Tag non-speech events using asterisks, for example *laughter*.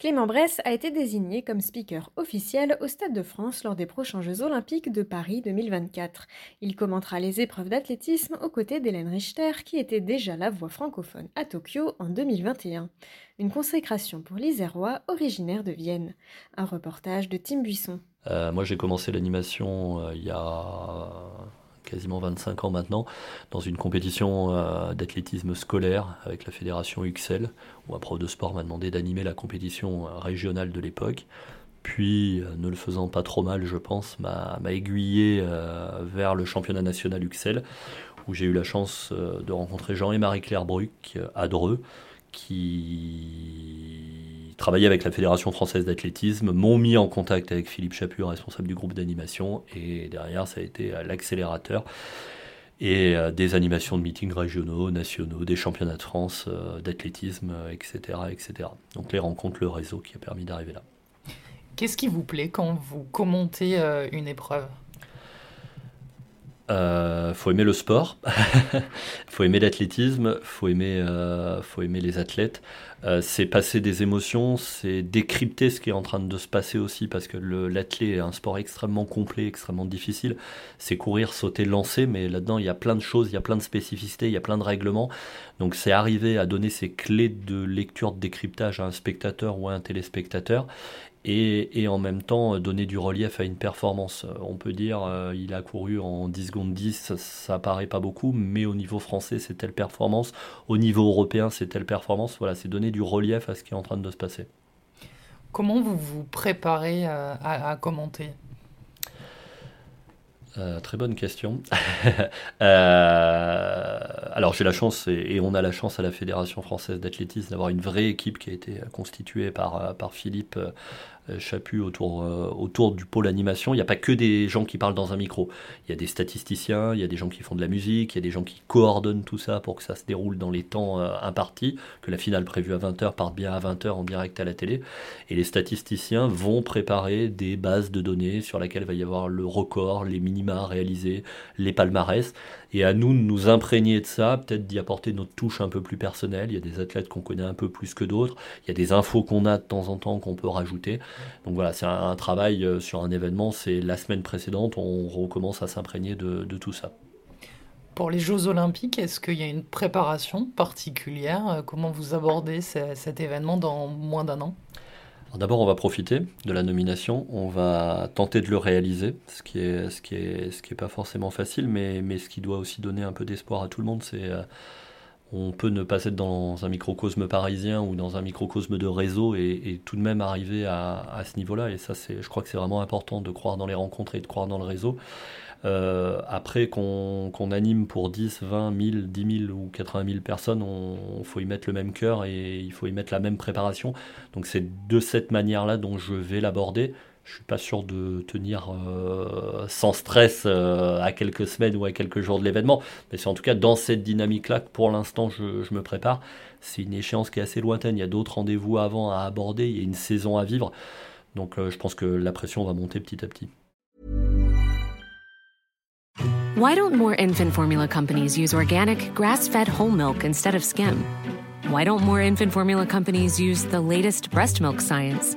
Clément Bress a été désigné comme speaker officiel au Stade de France lors des prochains Jeux Olympiques de Paris 2024. Il commentera les épreuves d'athlétisme aux côtés d'Hélène Richter, qui était déjà la voix francophone à Tokyo en 2021. Une consécration pour l'Isérois, originaire de Vienne. Un reportage de Tim Buisson. Euh, moi, j'ai commencé l'animation euh, il y a quasiment 25 ans maintenant, dans une compétition euh, d'athlétisme scolaire avec la fédération UXL, où un prof de sport m'a demandé d'animer la compétition euh, régionale de l'époque. Puis, euh, ne le faisant pas trop mal, je pense, m'a aiguillé vers le championnat national UXL, où j'ai eu la chance de rencontrer Jean et Marie-Claire Bruck à Dreux, qui travaillaient avec la Fédération française d'athlétisme, m'ont mis en contact avec Philippe Chaput, responsable du groupe d'animation, et derrière ça a été l'accélérateur et euh, des animations de meetings régionaux, nationaux, des championnats de France euh, d'athlétisme, etc., etc. Donc les rencontres, le réseau qui a permis d'arriver là. Qu'est-ce qui vous plaît quand vous commentez euh, une épreuve? Euh, faut aimer le sport, *laughs* faut aimer l'athlétisme, faut aimer, euh, faut aimer les athlètes. Euh, c'est passer des émotions, c'est décrypter ce qui est en train de se passer aussi, parce que l'athlète est un sport extrêmement complet, extrêmement difficile. C'est courir, sauter, lancer, mais là-dedans il y a plein de choses, il y a plein de spécificités, il y a plein de règlements. Donc c'est arriver à donner ces clés de lecture, de décryptage à un spectateur ou à un téléspectateur, et, en même temps euh, donner du relief à une performance. Euh, on peut dire euh, il a couru en 10 secondes 10, ça paraît pas beaucoup, mais au niveau français c'est telle performance, au niveau européen c'est telle performance. Voilà, c'est donner du relief à ce qui est en train de se passer. Comment vous vous préparez à, commenter? Très bonne question. *laughs* alors j'ai la chance et, on a la chance à la Fédération française d'athlétisme d'avoir une vraie équipe qui a été constituée par, par Philippe euh, Chaput autour, euh, autour du pôle animation. Il n'y a pas que des gens qui parlent dans un micro. Il y a des statisticiens, il y a des gens qui font de la musique, il y a des gens qui coordonnent tout ça pour que ça se déroule dans les temps euh, impartis, que la finale prévue à 20h parte bien à 20h en direct à la télé. Et les statisticiens vont préparer des bases de données sur lesquelles va y avoir le record, les minima réalisés, les palmarès. Et à nous de nous imprégner de ça, peut-être d'y apporter notre touche un peu plus personnelle. Il y a des athlètes qu'on connaît un peu plus que d'autres. Il y a des infos qu'on a de temps en temps qu'on peut rajouter. Donc voilà, c'est un, travail euh, sur un événement. C'est la semaine précédente, on recommence à s'imprégner de, tout ça. Pour les Jeux Olympiques, est-ce qu'il y a une préparation particulière? Euh, Comment vous abordez cet événement dans moins d'un an? D'abord, on va profiter de la nomination, on va tenter de le réaliser, ce qui est, ce qui est, ce qui est pas forcément facile, mais, mais ce qui doit aussi donner un peu d'espoir à tout le monde, c'est euh, on peut ne pas être dans un microcosme parisien ou dans un microcosme de réseau et, tout de même arriver à, ce niveau-là. Et ça, je crois que c'est vraiment important de croire dans les rencontres et de croire dans le réseau. Euh, après qu'on, anime pour 10, 20, 1000, 10 000 ou 80 000 personnes, il faut y mettre le même cœur et il faut y mettre la même préparation. Donc c'est de cette manière-là dont je vais l'aborder je suis pas sûr de tenir euh, sans stress euh, à quelques semaines ou à quelques jours de l'événement. Mais c'est en tout cas dans cette dynamique-là que pour l'instant je, me prépare. C'est une échéance qui est assez lointaine. Il y a d'autres rendez-vous avant à aborder. Il y a une saison à vivre. Donc euh, je pense que la pression va monter petit à petit. Why don't more infant formula companies use organic, grass-fed whole milk instead of skim? Why don't more infant formula companies use the latest breast milk science?